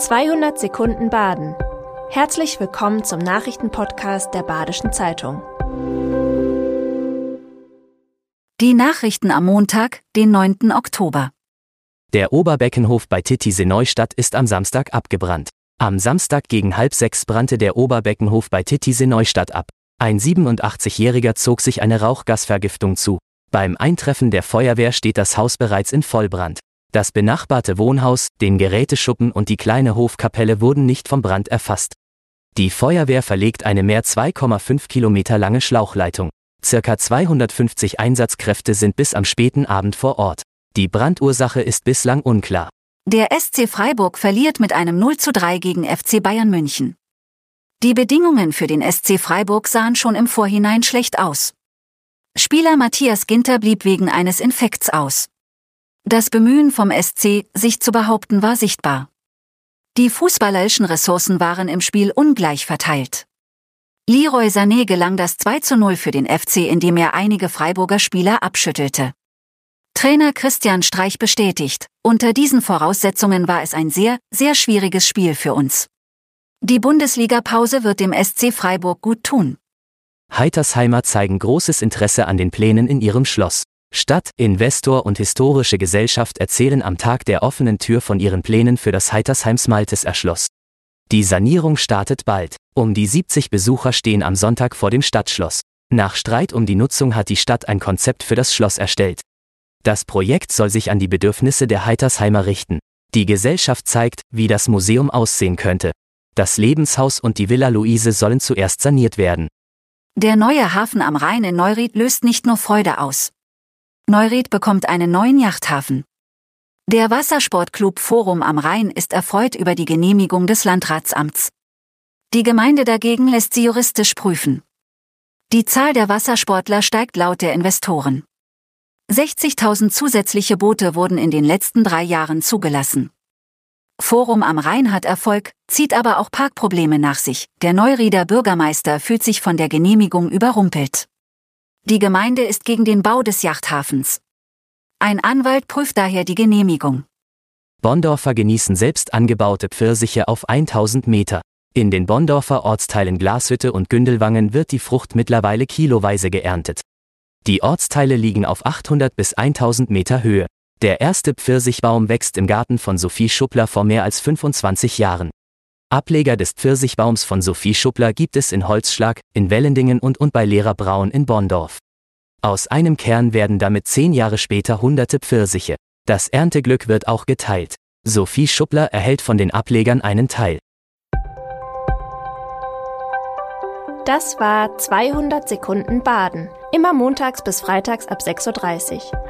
200 Sekunden Baden. Herzlich willkommen zum Nachrichtenpodcast der Badischen Zeitung. Die Nachrichten am Montag, den 9. Oktober. Der Oberbeckenhof bei Titisee Neustadt ist am Samstag abgebrannt. Am Samstag gegen halb sechs brannte der Oberbeckenhof bei Titisee Neustadt ab. Ein 87-Jähriger zog sich eine Rauchgasvergiftung zu. Beim Eintreffen der Feuerwehr steht das Haus bereits in Vollbrand. Das benachbarte Wohnhaus, den Geräteschuppen und die kleine Hofkapelle wurden nicht vom Brand erfasst. Die Feuerwehr verlegt eine mehr 2,5 Kilometer lange Schlauchleitung. Circa 250 Einsatzkräfte sind bis am späten Abend vor Ort. Die Brandursache ist bislang unklar. Der SC Freiburg verliert mit einem 0 zu 3 gegen FC Bayern München. Die Bedingungen für den SC Freiburg sahen schon im Vorhinein schlecht aus. Spieler Matthias Ginter blieb wegen eines Infekts aus. Das Bemühen vom SC, sich zu behaupten, war sichtbar. Die fußballerischen Ressourcen waren im Spiel ungleich verteilt. Leroy Sané gelang das 2 zu 0 für den FC, indem er einige Freiburger Spieler abschüttelte. Trainer Christian Streich bestätigt, unter diesen Voraussetzungen war es ein sehr, sehr schwieriges Spiel für uns. Die Bundesliga-Pause wird dem SC Freiburg gut tun. Heitersheimer zeigen großes Interesse an den Plänen in ihrem Schloss. Stadt, Investor und Historische Gesellschaft erzählen am Tag der offenen Tür von ihren Plänen für das Heitersheims Maltes Erschloss. Die Sanierung startet bald. Um die 70 Besucher stehen am Sonntag vor dem Stadtschloss. Nach Streit um die Nutzung hat die Stadt ein Konzept für das Schloss erstellt. Das Projekt soll sich an die Bedürfnisse der Heitersheimer richten. Die Gesellschaft zeigt, wie das Museum aussehen könnte. Das Lebenshaus und die Villa Luise sollen zuerst saniert werden. Der neue Hafen am Rhein in Neuried löst nicht nur Freude aus. Neuried bekommt einen neuen Yachthafen. Der Wassersportclub Forum am Rhein ist erfreut über die Genehmigung des Landratsamts. Die Gemeinde dagegen lässt sie juristisch prüfen. Die Zahl der Wassersportler steigt laut der Investoren. 60.000 zusätzliche Boote wurden in den letzten drei Jahren zugelassen. Forum am Rhein hat Erfolg, zieht aber auch Parkprobleme nach sich. Der Neurieder Bürgermeister fühlt sich von der Genehmigung überrumpelt. Die Gemeinde ist gegen den Bau des Yachthafens. Ein Anwalt prüft daher die Genehmigung. Bonndorfer genießen selbst angebaute Pfirsiche auf 1000 Meter. In den Bonndorfer Ortsteilen Glashütte und Gündelwangen wird die Frucht mittlerweile kiloweise geerntet. Die Ortsteile liegen auf 800 bis 1000 Meter Höhe. Der erste Pfirsichbaum wächst im Garten von Sophie Schuppler vor mehr als 25 Jahren. Ableger des Pfirsichbaums von Sophie Schuppler gibt es in Holzschlag, in Wellendingen und und bei Lehrer Braun in Bonndorf. Aus einem Kern werden damit zehn Jahre später hunderte Pfirsiche. Das Ernteglück wird auch geteilt. Sophie Schuppler erhält von den Ablegern einen Teil. Das war 200 Sekunden Baden. Immer montags bis freitags ab 6.30 Uhr.